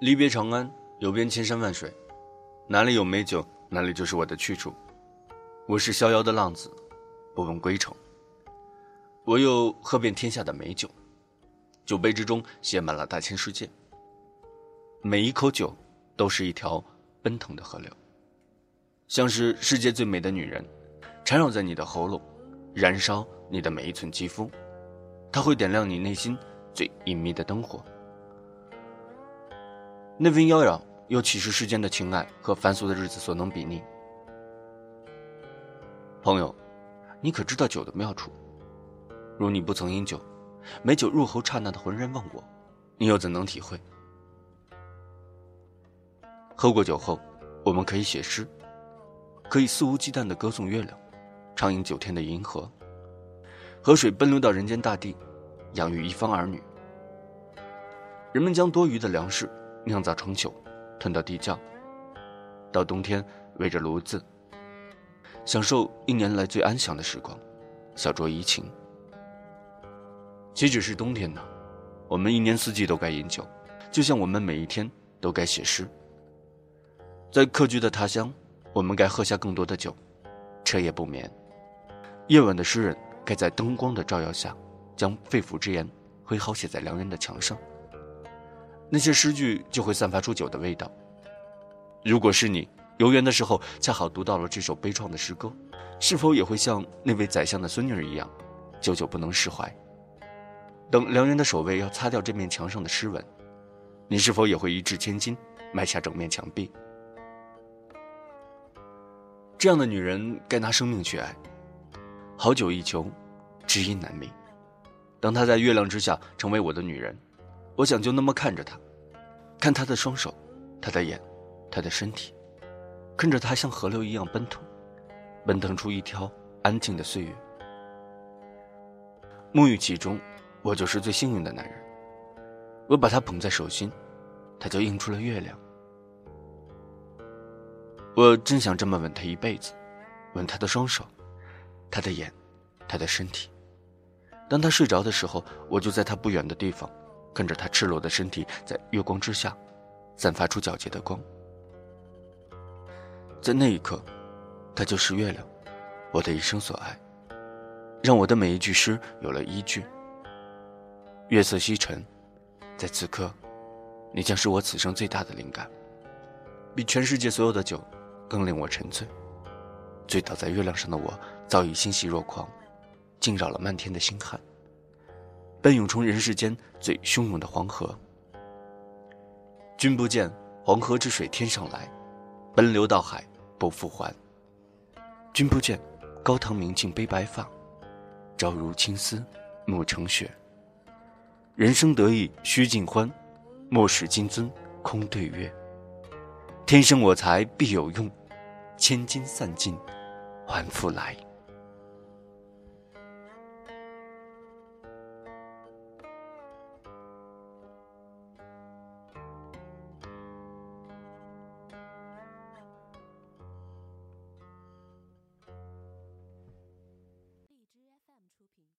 离别长安，游遍千山万水，哪里有美酒，哪里就是我的去处。我是逍遥的浪子，不问归程。我有喝遍天下的美酒，酒杯之中写满了大千世界。每一口酒，都是一条奔腾的河流，像是世界最美的女人，缠绕在你的喉咙，燃烧你的每一寸肌肤。它会点亮你内心最隐秘的灯火。那份妖娆，又岂是世间的情爱和凡俗的日子所能比拟？朋友，你可知道酒的妙处？如你不曾饮酒，美酒入喉刹那的浑然忘我，你又怎能体会？喝过酒后，我们可以写诗，可以肆无忌惮的歌颂月亮，畅饮九天的银河，河水奔流到人间大地，养育一方儿女。人们将多余的粮食。酿造成酒，吞到地窖。到冬天，围着炉子，享受一年来最安详的时光，小酌怡情。岂止是冬天呢？我们一年四季都该饮酒，就像我们每一天都该写诗。在客居的他乡，我们该喝下更多的酒，彻夜不眠。夜晚的诗人该在灯光的照耀下，将肺腑之言挥毫写在良人的墙上。那些诗句就会散发出酒的味道。如果是你游园的时候恰好读到了这首悲怆的诗歌，是否也会像那位宰相的孙女儿一样，久久不能释怀？等良人的守卫要擦掉这面墙上的诗文，你是否也会一掷千金买下整面墙壁？这样的女人该拿生命去爱。好酒一穷，知音难觅。当她在月亮之下成为我的女人。我想就那么看着他，看他的双手，他的眼，他的身体，看着他像河流一样奔腾，奔腾出一条安静的岁月。沐浴其中，我就是最幸运的男人。我把他捧在手心，他就映出了月亮。我真想这么吻他一辈子，吻他的双手，他的眼，他的身体。当他睡着的时候，我就在他不远的地方。看着他赤裸的身体在月光之下，散发出皎洁的光。在那一刻，他就是月亮，我的一生所爱，让我的每一句诗有了依据。月色西沉，在此刻，你将是我此生最大的灵感，比全世界所有的酒更令我沉醉。醉倒在月亮上的我，早已欣喜若狂，惊扰了漫天的星汉。奔涌从人世间最汹涌的黄河，君不见黄河之水天上来，奔流到海不复还。君不见高堂明镜悲白发，朝如青丝暮成雪。人生得意须尽欢，莫使金樽空对月。天生我材必有用，千金散尽还复来。